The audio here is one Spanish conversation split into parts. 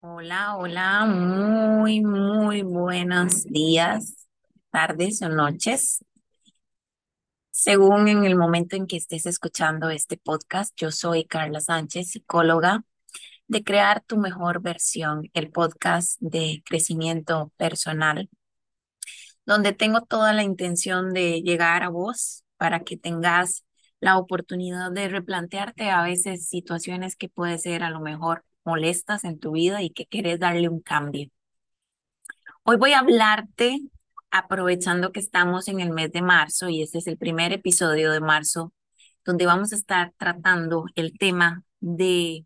Hola, hola, muy, muy buenos días, tardes o noches. Según en el momento en que estés escuchando este podcast, yo soy Carla Sánchez, psicóloga de Crear tu mejor versión, el podcast de crecimiento personal, donde tengo toda la intención de llegar a vos para que tengas la oportunidad de replantearte a veces situaciones que puede ser a lo mejor molestas en tu vida y que querés darle un cambio. Hoy voy a hablarte, aprovechando que estamos en el mes de marzo y este es el primer episodio de marzo, donde vamos a estar tratando el tema de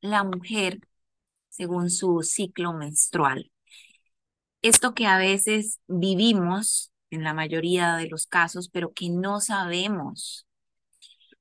la mujer según su ciclo menstrual. Esto que a veces vivimos en la mayoría de los casos, pero que no sabemos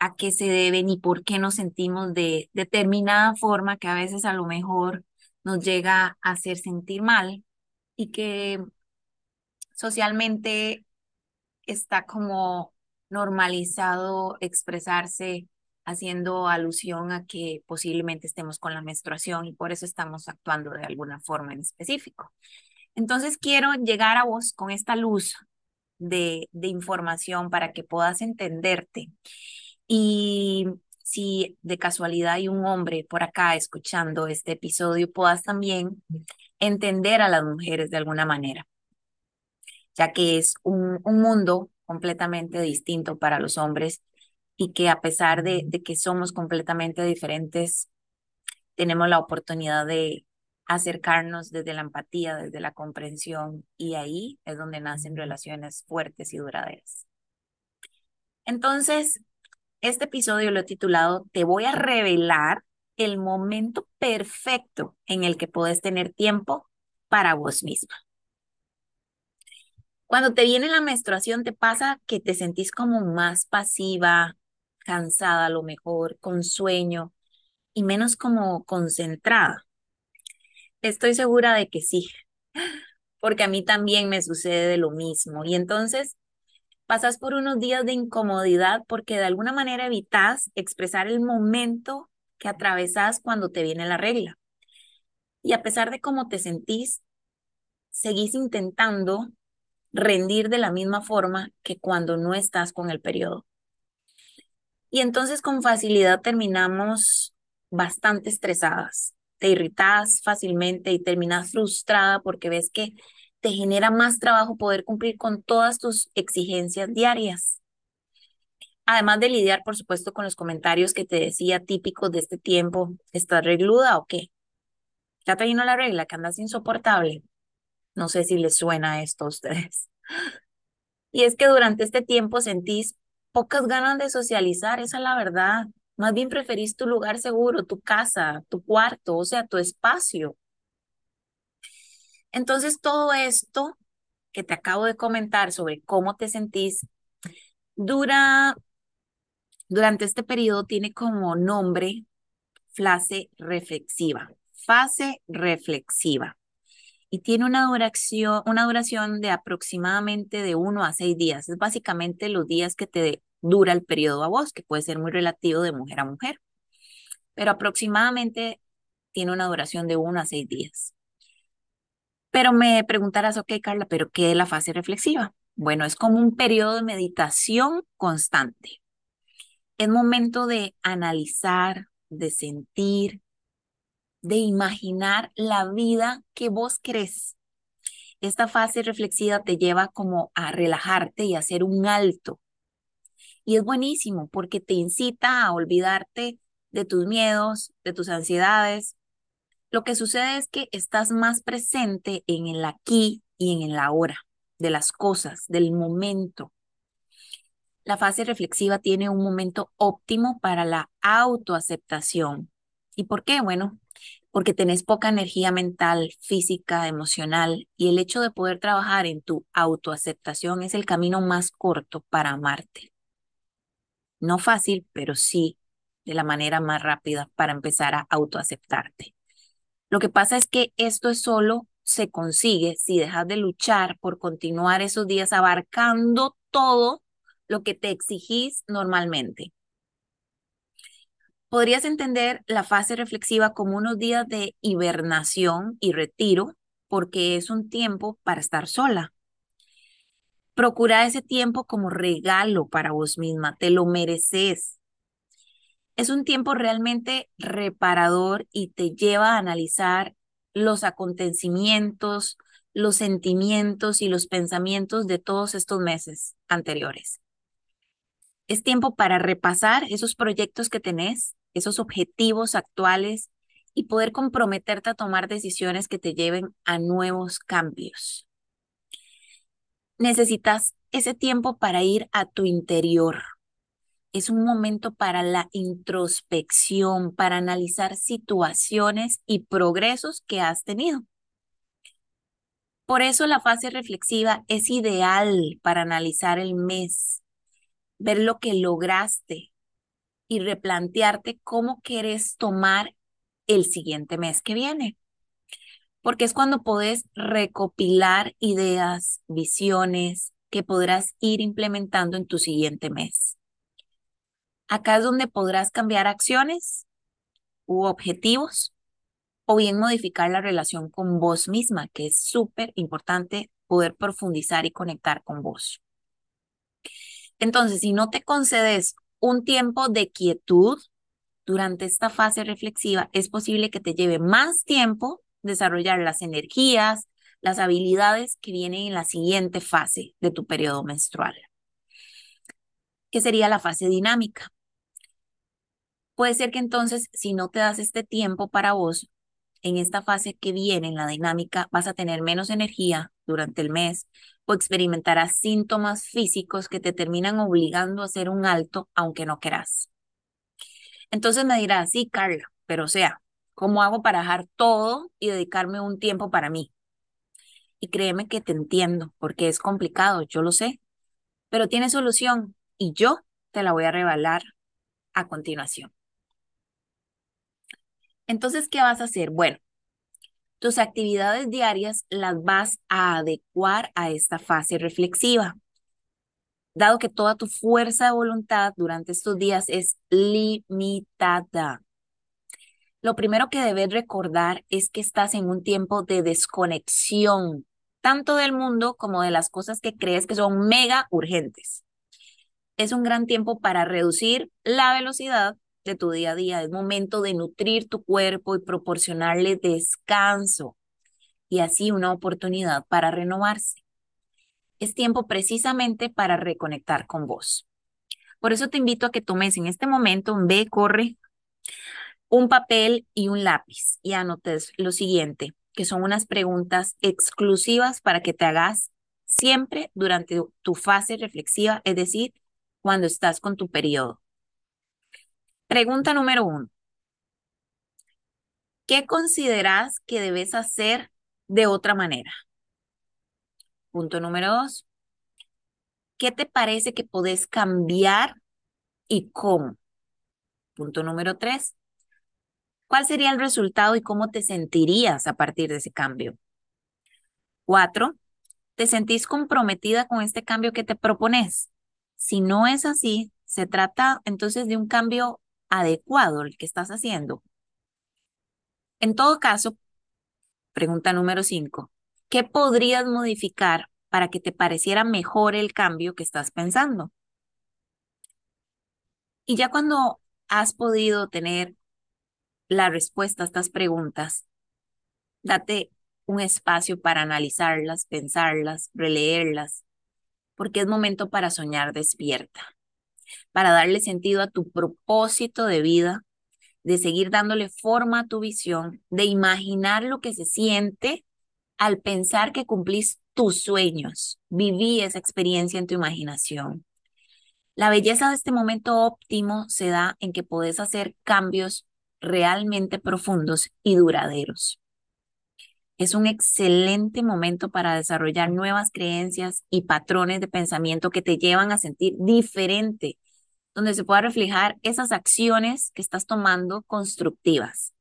a qué se debe ni por qué nos sentimos de determinada forma que a veces a lo mejor nos llega a hacer sentir mal y que socialmente está como normalizado expresarse haciendo alusión a que posiblemente estemos con la menstruación y por eso estamos actuando de alguna forma en específico. Entonces quiero llegar a vos con esta luz de, de información para que puedas entenderte. Y si de casualidad hay un hombre por acá escuchando este episodio, puedas también entender a las mujeres de alguna manera, ya que es un, un mundo completamente distinto para los hombres y que a pesar de, de que somos completamente diferentes, tenemos la oportunidad de acercarnos desde la empatía, desde la comprensión, y ahí es donde nacen relaciones fuertes y duraderas. Entonces, este episodio lo he titulado Te voy a revelar el momento perfecto en el que puedes tener tiempo para vos misma. Cuando te viene la menstruación, te pasa que te sentís como más pasiva, cansada a lo mejor, con sueño y menos como concentrada. Estoy segura de que sí, porque a mí también me sucede de lo mismo. Y entonces pasas por unos días de incomodidad porque de alguna manera evitas expresar el momento que atravesas cuando te viene la regla. Y a pesar de cómo te sentís, seguís intentando rendir de la misma forma que cuando no estás con el periodo. Y entonces con facilidad terminamos bastante estresadas, te irritas fácilmente y terminas frustrada porque ves que te genera más trabajo poder cumplir con todas tus exigencias diarias. Además de lidiar, por supuesto, con los comentarios que te decía típicos de este tiempo, ¿estás regluda o qué? ¿Ya te vino la regla que andas insoportable? No sé si les suena esto a ustedes. Y es que durante este tiempo sentís pocas ganas de socializar, esa es la verdad. Más bien preferís tu lugar seguro, tu casa, tu cuarto, o sea, tu espacio. Entonces, todo esto que te acabo de comentar sobre cómo te sentís, dura, durante este periodo tiene como nombre fase reflexiva, fase reflexiva. Y tiene una duración, una duración de aproximadamente de uno a seis días. Es básicamente los días que te dura el periodo a vos, que puede ser muy relativo de mujer a mujer. Pero aproximadamente tiene una duración de uno a seis días. Pero me preguntarás, ok, Carla, ¿pero qué es la fase reflexiva? Bueno, es como un periodo de meditación constante. Es momento de analizar, de sentir, de imaginar la vida que vos crees. Esta fase reflexiva te lleva como a relajarte y a hacer un alto. Y es buenísimo porque te incita a olvidarte de tus miedos, de tus ansiedades, lo que sucede es que estás más presente en el aquí y en el ahora, de las cosas, del momento. La fase reflexiva tiene un momento óptimo para la autoaceptación. ¿Y por qué? Bueno, porque tenés poca energía mental, física, emocional, y el hecho de poder trabajar en tu autoaceptación es el camino más corto para amarte. No fácil, pero sí de la manera más rápida para empezar a autoaceptarte. Lo que pasa es que esto solo se consigue si dejas de luchar por continuar esos días abarcando todo lo que te exigís normalmente. Podrías entender la fase reflexiva como unos días de hibernación y retiro, porque es un tiempo para estar sola. Procura ese tiempo como regalo para vos misma, te lo mereces. Es un tiempo realmente reparador y te lleva a analizar los acontecimientos, los sentimientos y los pensamientos de todos estos meses anteriores. Es tiempo para repasar esos proyectos que tenés, esos objetivos actuales y poder comprometerte a tomar decisiones que te lleven a nuevos cambios. Necesitas ese tiempo para ir a tu interior. Es un momento para la introspección, para analizar situaciones y progresos que has tenido. Por eso la fase reflexiva es ideal para analizar el mes, ver lo que lograste y replantearte cómo quieres tomar el siguiente mes que viene. Porque es cuando puedes recopilar ideas, visiones que podrás ir implementando en tu siguiente mes. Acá es donde podrás cambiar acciones u objetivos o bien modificar la relación con vos misma, que es súper importante poder profundizar y conectar con vos. Entonces, si no te concedes un tiempo de quietud durante esta fase reflexiva, es posible que te lleve más tiempo desarrollar las energías, las habilidades que vienen en la siguiente fase de tu periodo menstrual, que sería la fase dinámica. Puede ser que entonces, si no te das este tiempo para vos, en esta fase que viene, en la dinámica, vas a tener menos energía durante el mes o experimentarás síntomas físicos que te terminan obligando a hacer un alto aunque no quieras. Entonces me dirás, sí, Carla, pero o sea, ¿cómo hago para dejar todo y dedicarme un tiempo para mí? Y créeme que te entiendo, porque es complicado, yo lo sé, pero tiene solución y yo te la voy a revelar a continuación. Entonces, ¿qué vas a hacer? Bueno, tus actividades diarias las vas a adecuar a esta fase reflexiva. Dado que toda tu fuerza de voluntad durante estos días es limitada. Lo primero que debes recordar es que estás en un tiempo de desconexión, tanto del mundo como de las cosas que crees que son mega urgentes. Es un gran tiempo para reducir la velocidad de tu día a día. Es momento de nutrir tu cuerpo y proporcionarle descanso y así una oportunidad para renovarse. Es tiempo precisamente para reconectar con vos. Por eso te invito a que tomes en este momento un ve, corre, un papel y un lápiz y anotes lo siguiente, que son unas preguntas exclusivas para que te hagas siempre durante tu fase reflexiva, es decir, cuando estás con tu periodo. Pregunta número uno. ¿Qué consideras que debes hacer de otra manera? Punto número dos. ¿Qué te parece que podés cambiar y cómo? Punto número tres. ¿Cuál sería el resultado y cómo te sentirías a partir de ese cambio? Cuatro. ¿Te sentís comprometida con este cambio que te propones? Si no es así, se trata entonces de un cambio adecuado el que estás haciendo. En todo caso, pregunta número cinco, ¿qué podrías modificar para que te pareciera mejor el cambio que estás pensando? Y ya cuando has podido tener la respuesta a estas preguntas, date un espacio para analizarlas, pensarlas, releerlas, porque es momento para soñar despierta para darle sentido a tu propósito de vida, de seguir dándole forma a tu visión, de imaginar lo que se siente al pensar que cumplís tus sueños. Viví esa experiencia en tu imaginación. La belleza de este momento óptimo se da en que podés hacer cambios realmente profundos y duraderos. Es un excelente momento para desarrollar nuevas creencias y patrones de pensamiento que te llevan a sentir diferente donde se pueda reflejar esas acciones que estás tomando constructivas.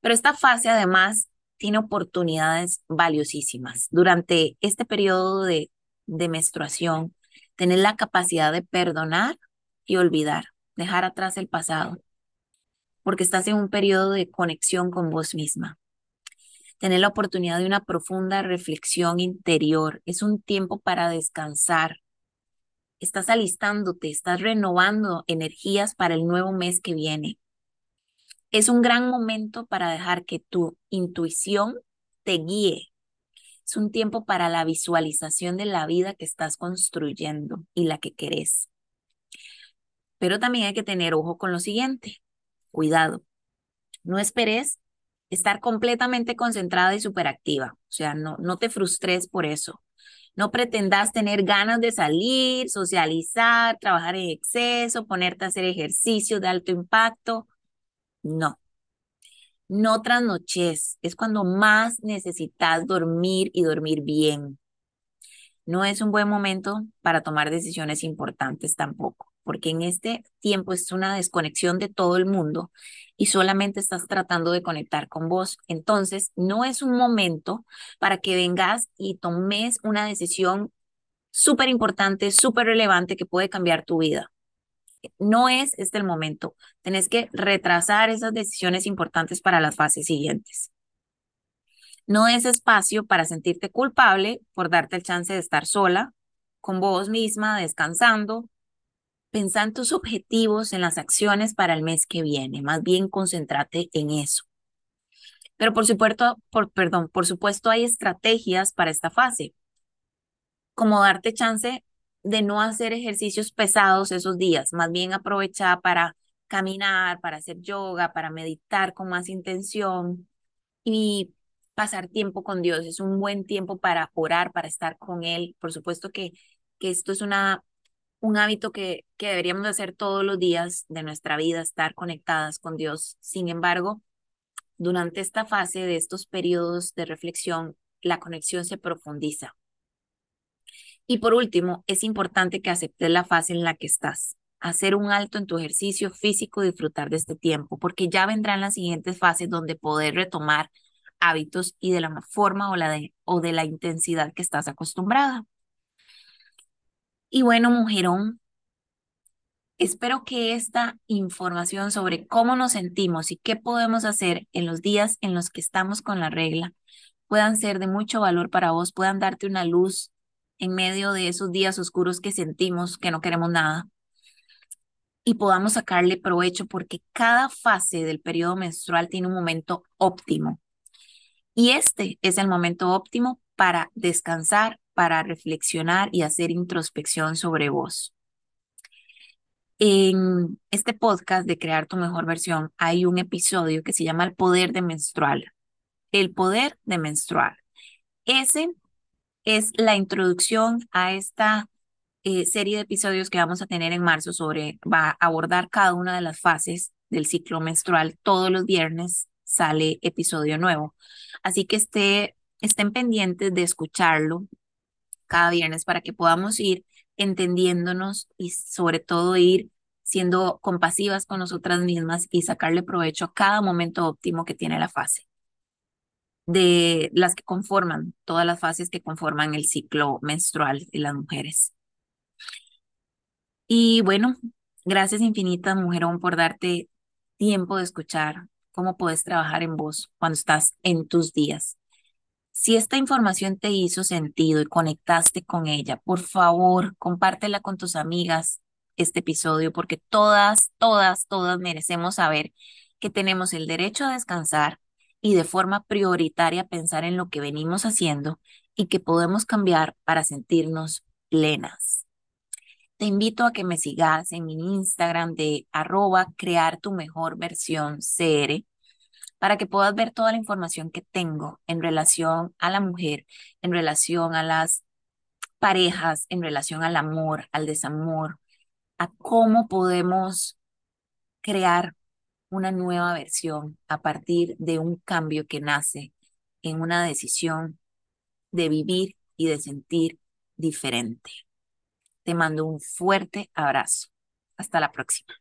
Pero esta fase además tiene oportunidades valiosísimas. Durante este periodo de, de menstruación, tener la capacidad de perdonar y olvidar, dejar atrás el pasado, porque estás en un periodo de conexión con vos misma. Tener la oportunidad de una profunda reflexión interior. Es un tiempo para descansar. Estás alistándote, estás renovando energías para el nuevo mes que viene. Es un gran momento para dejar que tu intuición te guíe. Es un tiempo para la visualización de la vida que estás construyendo y la que querés. Pero también hay que tener ojo con lo siguiente. Cuidado. No esperes estar completamente concentrada y superactiva. O sea, no, no te frustres por eso. No pretendas tener ganas de salir, socializar, trabajar en exceso, ponerte a hacer ejercicio de alto impacto. No. No trasnoches. Es cuando más necesitas dormir y dormir bien. No es un buen momento para tomar decisiones importantes tampoco porque en este tiempo es una desconexión de todo el mundo y solamente estás tratando de conectar con vos. Entonces, no es un momento para que vengas y tomes una decisión súper importante, súper relevante que puede cambiar tu vida. No es este el momento. Tenés que retrasar esas decisiones importantes para las fases siguientes. No es espacio para sentirte culpable por darte el chance de estar sola, con vos misma, descansando, Pensá en tus objetivos, en las acciones para el mes que viene. Más bien, concéntrate en eso. Pero por supuesto, por, perdón, por supuesto hay estrategias para esta fase, como darte chance de no hacer ejercicios pesados esos días, más bien aprovecha para caminar, para hacer yoga, para meditar con más intención y pasar tiempo con Dios. Es un buen tiempo para orar, para estar con Él. Por supuesto que, que esto es una un hábito que, que deberíamos hacer todos los días de nuestra vida, estar conectadas con Dios. Sin embargo, durante esta fase de estos periodos de reflexión, la conexión se profundiza. Y por último, es importante que aceptes la fase en la que estás, hacer un alto en tu ejercicio físico, disfrutar de este tiempo, porque ya vendrán las siguientes fases donde poder retomar hábitos y de la forma o, la de, o de la intensidad que estás acostumbrada. Y bueno, mujerón, espero que esta información sobre cómo nos sentimos y qué podemos hacer en los días en los que estamos con la regla puedan ser de mucho valor para vos, puedan darte una luz en medio de esos días oscuros que sentimos que no queremos nada y podamos sacarle provecho porque cada fase del periodo menstrual tiene un momento óptimo. Y este es el momento óptimo para descansar, para reflexionar y hacer introspección sobre vos. En este podcast de Crear tu mejor versión hay un episodio que se llama El poder de menstrual. El poder de menstrual. Ese es la introducción a esta eh, serie de episodios que vamos a tener en marzo sobre, va a abordar cada una de las fases del ciclo menstrual. Todos los viernes sale episodio nuevo. Así que esté, estén pendientes de escucharlo cada viernes para que podamos ir entendiéndonos y sobre todo ir siendo compasivas con nosotras mismas y sacarle provecho a cada momento óptimo que tiene la fase de las que conforman, todas las fases que conforman el ciclo menstrual de las mujeres. Y bueno, gracias infinitas, mujerón, por darte tiempo de escuchar cómo puedes trabajar en vos cuando estás en tus días. Si esta información te hizo sentido y conectaste con ella, por favor, compártela con tus amigas este episodio porque todas, todas, todas merecemos saber que tenemos el derecho a descansar y de forma prioritaria pensar en lo que venimos haciendo y que podemos cambiar para sentirnos plenas. Te invito a que me sigas en mi Instagram de arroba crear tu mejor versión CR para que puedas ver toda la información que tengo en relación a la mujer, en relación a las parejas, en relación al amor, al desamor, a cómo podemos crear una nueva versión a partir de un cambio que nace en una decisión de vivir y de sentir diferente. Te mando un fuerte abrazo. Hasta la próxima.